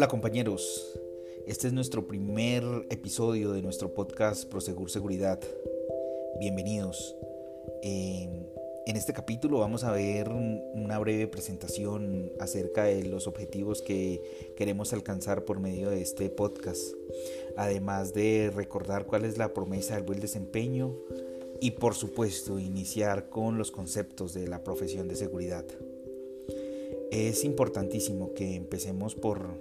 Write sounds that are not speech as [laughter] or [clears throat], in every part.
Hola compañeros, este es nuestro primer episodio de nuestro podcast Prosegur Seguridad. Bienvenidos. en este capítulo vamos a ver una breve presentación acerca de los objetivos que queremos alcanzar por medio de este podcast, además de recordar cuál es la promesa del buen desempeño y por supuesto iniciar con los conceptos de la profesión de seguridad. Es importantísimo que empecemos por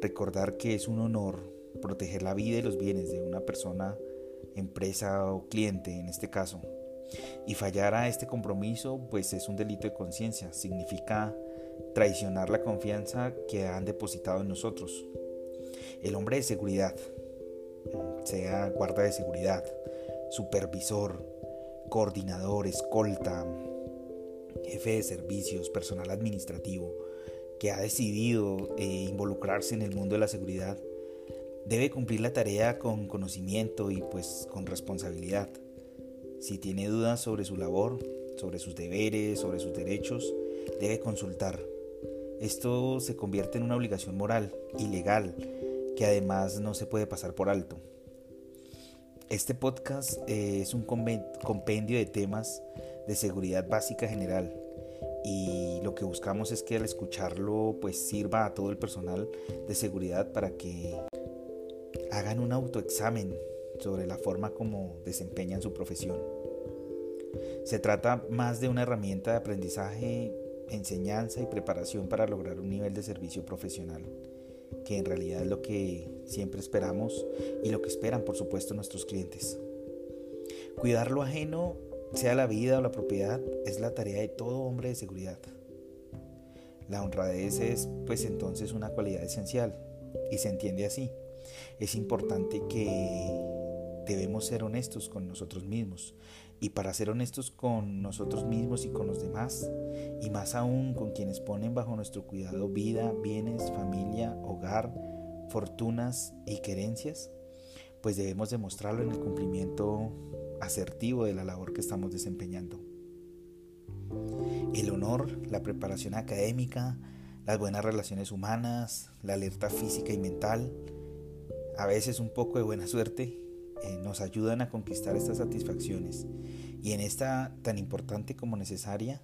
recordar que es un honor proteger la vida y los bienes de una persona, empresa o cliente en este caso. Y fallar a este compromiso pues es un delito de conciencia, significa traicionar la confianza que han depositado en nosotros. El hombre de seguridad, sea guarda de seguridad, supervisor, coordinador, escolta, jefe de servicios, personal administrativo, que ha decidido eh, involucrarse en el mundo de la seguridad, debe cumplir la tarea con conocimiento y pues con responsabilidad. Si tiene dudas sobre su labor, sobre sus deberes, sobre sus derechos, debe consultar. Esto se convierte en una obligación moral y legal que además no se puede pasar por alto. Este podcast eh, es un compendio de temas de seguridad básica general y lo que buscamos es que al escucharlo pues sirva a todo el personal de seguridad para que hagan un autoexamen sobre la forma como desempeñan su profesión. Se trata más de una herramienta de aprendizaje, enseñanza y preparación para lograr un nivel de servicio profesional, que en realidad es lo que siempre esperamos y lo que esperan por supuesto nuestros clientes. Cuidar lo ajeno sea la vida o la propiedad, es la tarea de todo hombre de seguridad. La honradez es pues entonces una cualidad esencial y se entiende así. Es importante que debemos ser honestos con nosotros mismos y para ser honestos con nosotros mismos y con los demás y más aún con quienes ponen bajo nuestro cuidado vida, bienes, familia, hogar, fortunas y querencias, pues debemos demostrarlo en el cumplimiento asertivo de la labor que estamos desempeñando. El honor, la preparación académica, las buenas relaciones humanas, la alerta física y mental, a veces un poco de buena suerte, eh, nos ayudan a conquistar estas satisfacciones y en esta tan importante como necesaria,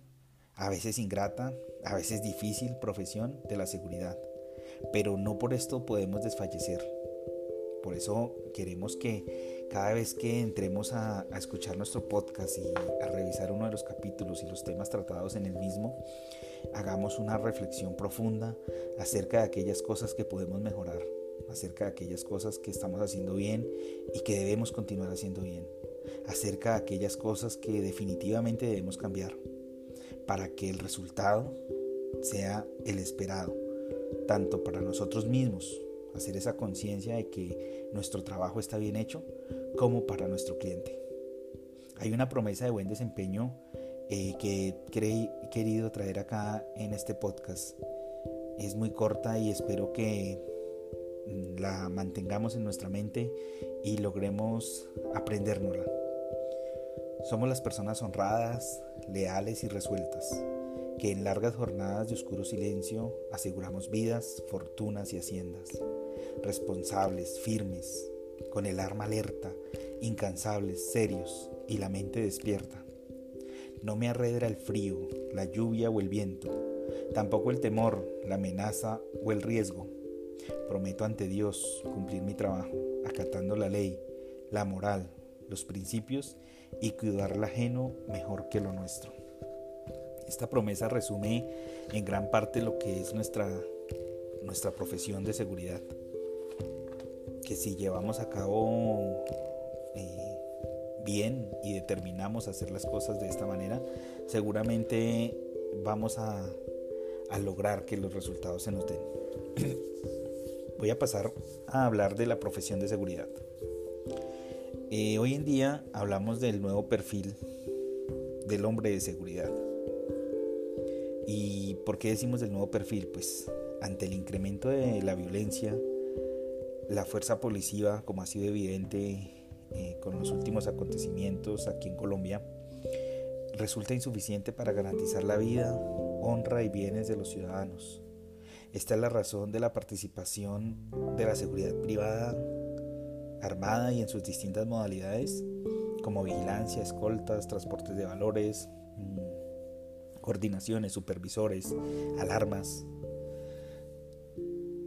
a veces ingrata, a veces difícil profesión de la seguridad. Pero no por esto podemos desfallecer. Por eso queremos que cada vez que entremos a, escuchar nuestro podcast y a revisar uno de los capítulos y los temas tratados en el mismo, hagamos una reflexión profunda acerca de aquellas cosas que podemos mejorar, acerca de aquellas cosas que estamos haciendo bien y que debemos continuar haciendo bien, acerca de aquellas cosas que definitivamente debemos cambiar para que el resultado sea el esperado, tanto para nosotros mismos hacer esa conciencia de que nuestro trabajo está bien hecho, como para nuestro cliente. Hay una promesa de buen desempeño eh, que he querido traer acá en este podcast. Es muy corta y espero que mm, la mantengamos en nuestra mente y logremos aprendérnosla. Somos las personas honradas, leales y resueltas que en largas jornadas de oscuro silencio aseguramos vidas, fortunas y haciendas, responsables, firmes, con el arma alerta, incansables, serios y la mente despierta. No me arredra el frío, la lluvia o el viento, tampoco el temor, la amenaza o el riesgo. Prometo ante Dios cumplir mi trabajo, acatando la ley, la moral, los principios y cuidar el ajeno mejor que lo nuestro. Esta promesa resume en gran parte lo que es nuestra, nuestra profesión de seguridad. Que si llevamos a cabo eh, bien y determinamos hacer las cosas de esta manera, seguramente vamos a, lograr que los resultados se nos den. [clears throat] Voy a pasar a hablar de la profesión de seguridad. Eh, hoy en día hablamos del nuevo perfil del hombre de seguridad. ¿Y por qué decimos del nuevo perfil? Pues ante el incremento de la violencia, la fuerza policiva, como ha sido evidente eh, con los últimos acontecimientos aquí en Colombia, resulta insuficiente para garantizar la vida, honra y bienes de los ciudadanos. Esta es la razón de la participación de la seguridad privada armada y en sus distintas modalidades, como vigilancia, escoltas, transportes de valores, mm, coordinaciones, supervisores, alarmas.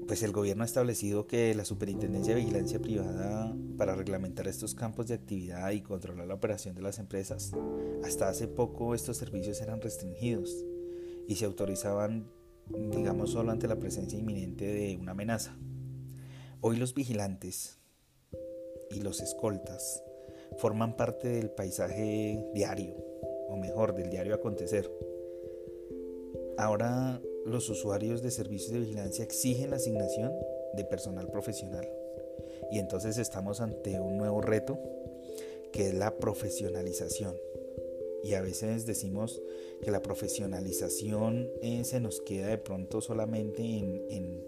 Pues el gobierno ha establecido que la Superintendencia de Vigilancia Privada para reglamentar estos campos de actividad y controlar la operación de las empresas, hasta hace poco estos servicios eran restringidos y se autorizaban digamos solo ante la presencia inminente de una amenaza. Hoy los vigilantes y los escoltas forman parte del paisaje diario, o mejor, del diario acontecer. Ahora los usuarios de servicios de vigilancia exigen la asignación de personal profesional. Y entonces estamos ante un nuevo reto que es la profesionalización y a veces decimos que la profesionalización eh, se nos queda de pronto solamente en,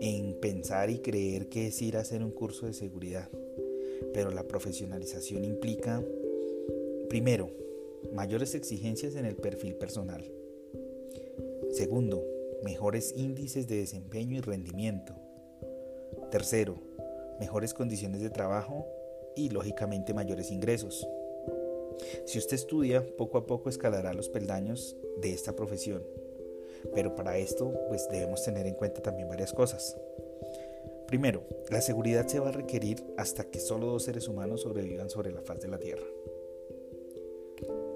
en pensar y creer que es ir a hacer un curso de seguridad. Pero la profesionalización implica, primero, mayores exigencias en el perfil personal. Segundo, mejores índices de desempeño y rendimiento. Tercero, mejores condiciones de trabajo y lógicamente mayores ingresos. Si usted estudia, poco a poco escalará los peldaños de esta profesión. Pero para esto, pues debemos tener en cuenta también varias cosas. Primero, la seguridad se va a requerir hasta que solo dos seres humanos sobrevivan sobre la faz de la Tierra.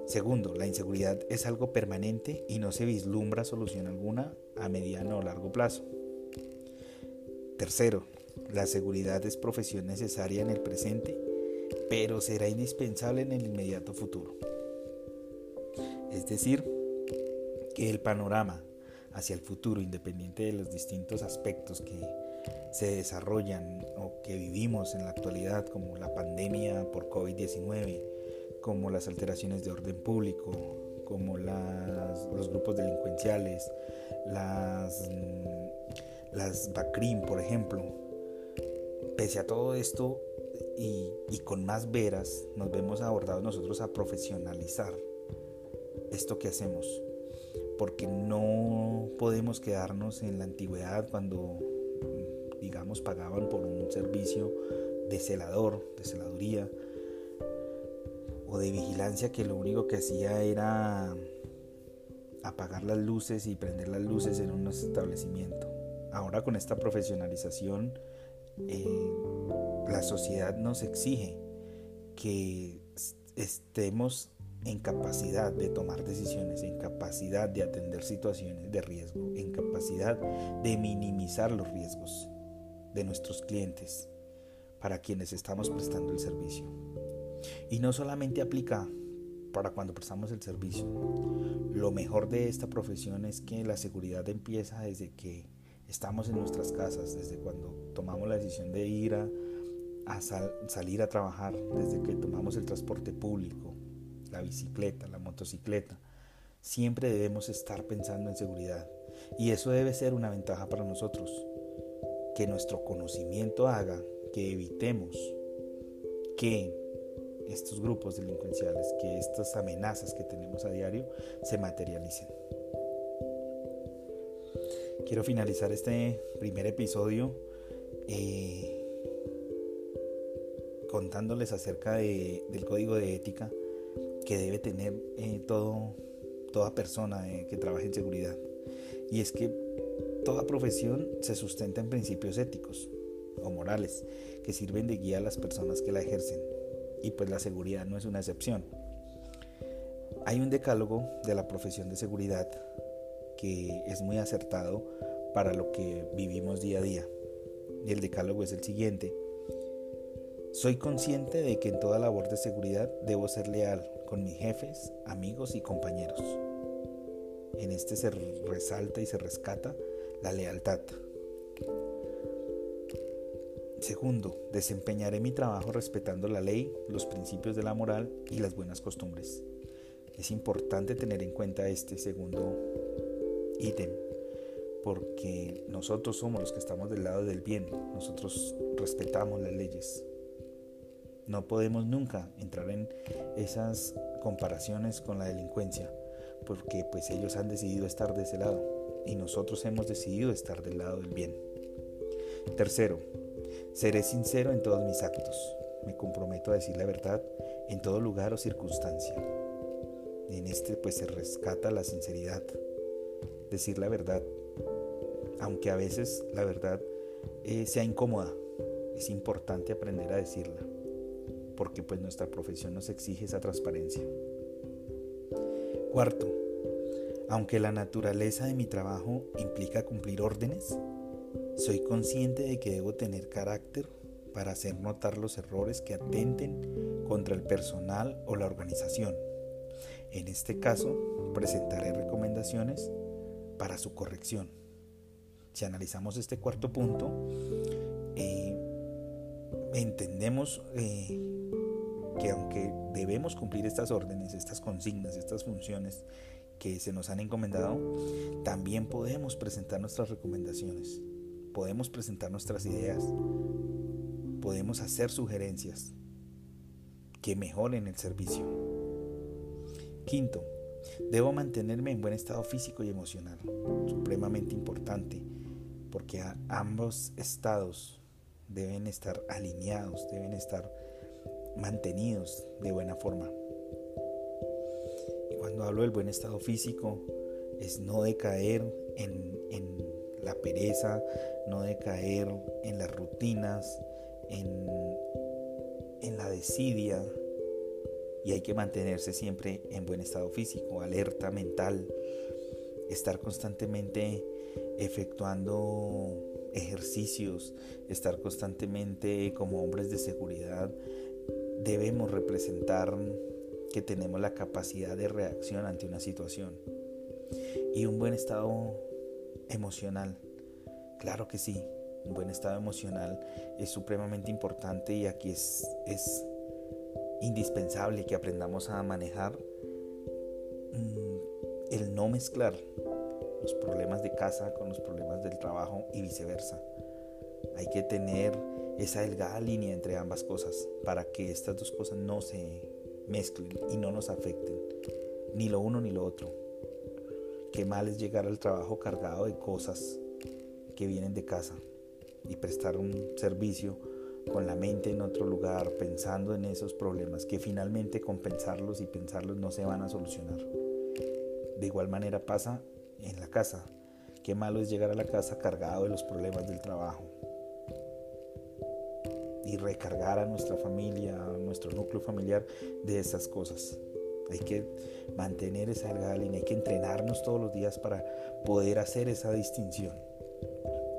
Segundo, la inseguridad es algo permanente y no se vislumbra solución alguna a mediano o largo plazo. Tercero, la seguridad es profesión necesaria en el presente pero será indispensable en el inmediato futuro. Es decir, que el panorama hacia el futuro, independiente de los distintos aspectos que se desarrollan o que vivimos en la actualidad, como la pandemia por COVID-19, como las alteraciones de orden público, como los grupos delincuenciales, las, las BACRIM, por ejemplo. Pese a todo esto, y, con más veras nos vemos abordados nosotros a profesionalizar esto que hacemos. Porque no podemos quedarnos en la antigüedad cuando, digamos, pagaban por un servicio de celador, de celaduría o de vigilancia que lo único que hacía era apagar las luces y prender las luces en un establecimiento. Ahora con esta profesionalización eh, la sociedad nos exige que estemos en capacidad de tomar decisiones, en capacidad de atender situaciones de riesgo, en capacidad de minimizar los riesgos de nuestros clientes para quienes estamos prestando el servicio. Y no solamente aplica para cuando prestamos el servicio. Lo mejor de esta profesión es que la seguridad empieza desde que estamos en nuestras casas, desde cuando tomamos la decisión de ir a salir a trabajar desde que tomamos el transporte público, la bicicleta, la motocicleta. Siempre debemos estar pensando en seguridad y eso debe ser una ventaja para nosotros. Que nuestro conocimiento haga que evitemos que estos grupos delincuenciales, que estas amenazas que tenemos a diario se materialicen. Quiero finalizar este primer episodio eh, contándoles acerca del código de ética que debe tener eh, todo, toda persona eh, que trabaje en seguridad. Y es que toda profesión se sustenta en principios éticos o morales que sirven de guía a las personas que la ejercen. Y pues la seguridad no es una excepción. Hay un decálogo de la profesión de seguridad que es muy acertado para lo que vivimos día a día. Y el decálogo es el siguiente. Soy consciente de que en toda labor de seguridad debo ser leal con mis jefes, amigos y compañeros. En este se resalta y se rescata la lealtad. Segundo, desempeñaré mi trabajo respetando la ley, los principios de la moral y las buenas costumbres. Es importante tener en cuenta este segundo ítem, porque nosotros somos los que estamos del lado del bien, nosotros respetamos las leyes. No podemos nunca entrar en esas comparaciones con la delincuencia, porque pues ellos han decidido estar de ese lado. y nosotros hemos decidido estar del lado del bien. Tercero, seré sincero en todos mis actos. Me comprometo a decir la verdad en todo lugar o circunstancia. En este pues se rescata la sinceridad, decir la verdad, aunque a veces la verdad eh, sea incómoda, es importante aprender a decirla, porque pues nuestra profesión nos exige esa transparencia. Cuarto, aunque la naturaleza de mi trabajo implica cumplir órdenes, soy consciente de que debo tener carácter para hacer notar los errores que atenten contra el personal o la organización. En este caso, presentaré recomendaciones para su corrección. Si analizamos este cuarto punto, eh, entendemos eh, que aunque debemos cumplir estas órdenes, estas consignas, estas funciones que se nos han encomendado, también podemos presentar nuestras recomendaciones, podemos presentar nuestras ideas, podemos hacer sugerencias que mejoren el servicio. Quinto, debo mantenerme en buen estado físico y emocional, supremamente importante, porque ambos estados deben estar alineados, deben estar mantenidos de buena forma. Y cuando hablo del buen estado físico, es no decaer en, en la pereza, no decaer en las rutinas, en, en la desidia, y hay que mantenerse siempre en buen estado físico, alerta mental, estar constantemente efectuando ejercicios, estar constantemente como hombres de seguridad debemos representar que tenemos la capacidad de reacción ante una situación. Y un buen estado emocional, claro que sí, un buen estado emocional es supremamente importante y aquí es, indispensable que aprendamos a manejar mm, el no mezclar los problemas de casa con los problemas del trabajo y viceversa. Hay que tener esa delgada línea entre ambas cosas para que estas dos cosas no se mezclen y no nos afecten, ni lo uno ni lo otro. Qué mal es llegar al trabajo cargado de cosas que vienen de casa y prestar un servicio con la mente en otro lugar, pensando en esos problemas, que finalmente compensarlos y pensarlos no se van a solucionar. De igual manera pasa en la casa. Qué malo es llegar a la casa cargado de los problemas del trabajo, y recargar a nuestra familia, a nuestro núcleo familiar de esas cosas. Hay que mantener esa delgada línea, hay que entrenarnos todos los días para poder hacer esa distinción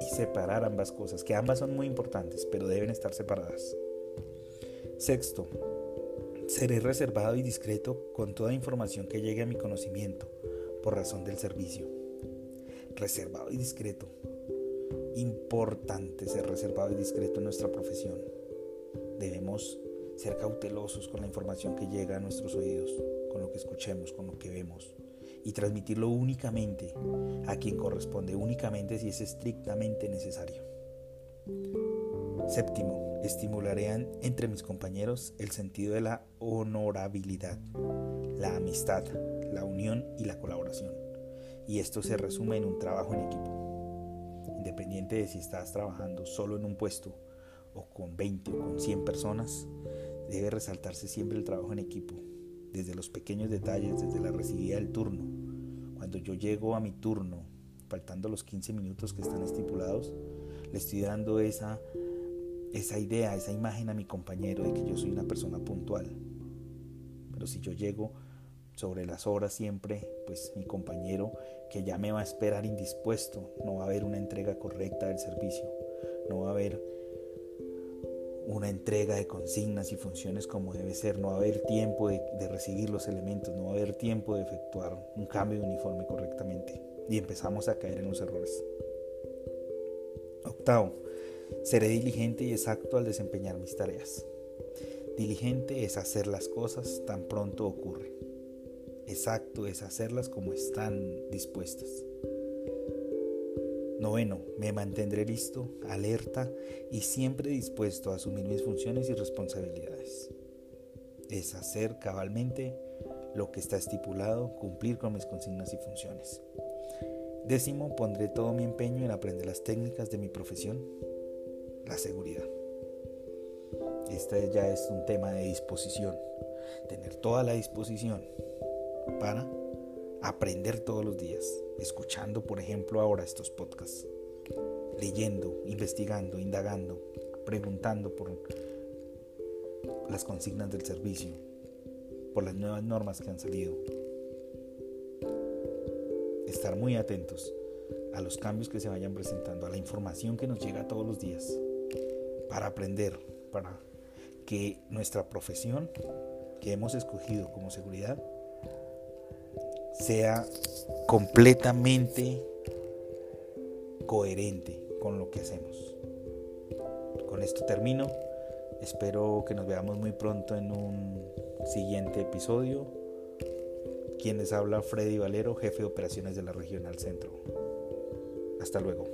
y separar ambas cosas, que ambas son muy importantes, pero deben estar separadas. Sexto, seré reservado y discreto con toda información que llegue a mi conocimiento por razón del servicio. Reservado y discreto. Importante ser reservado y discreto en nuestra profesión debemos ser cautelosos con la información que llega a nuestros oídos, con lo que escuchemos, con lo que vemos, y transmitirlo únicamente a quien corresponde, únicamente si es estrictamente necesario. Séptimo, estimularé entre mis compañeros el sentido de la honorabilidad, la amistad, la unión y la colaboración. Y esto se resume en un trabajo en equipo. Independiente de si estás trabajando solo en un puesto o con 20 o con 100 personas, debe resaltarse siempre el trabajo en equipo, desde los pequeños detalles, desde la recibida del turno. Cuando yo llego a mi turno, faltando los 15 minutos que están estipulados, le estoy dando esa, esa idea, esa imagen a mi compañero de que yo soy una persona puntual. Pero si yo llego sobre las horas siempre, pues mi compañero que ya me va a esperar indispuesto, no va a haber una entrega correcta del servicio, no va a haber una entrega de consignas y funciones como debe ser, no va a haber tiempo de, recibir los elementos, no va a haber tiempo de efectuar un cambio de uniforme correctamente y empezamos a caer en los errores. Octavo, seré diligente y exacto al desempeñar mis tareas. Diligente es hacer las cosas tan pronto ocurre. Exacto es hacerlas como están dispuestas. Noveno, me mantendré listo, alerta y siempre dispuesto a asumir mis funciones y responsabilidades. Es hacer cabalmente lo que está estipulado, cumplir con mis consignas y funciones. Décimo, pondré todo mi empeño en aprender las técnicas de mi profesión, la seguridad. Este ya es un tema de disposición, tener toda la disposición para aprender todos los días, escuchando, por ejemplo, ahora estos podcasts, leyendo, investigando, indagando, preguntando por las consignas del servicio, por las nuevas normas que han salido. Estar muy atentos a los cambios que se vayan presentando, a la información que nos llega todos los días, para aprender, para que nuestra profesión que hemos escogido como seguridad sea completamente coherente con lo que hacemos. Con esto termino. Espero que nos veamos muy pronto en un siguiente episodio. Quien les habla Freddy Valero, jefe de operaciones de la Regional Centro. Hasta luego.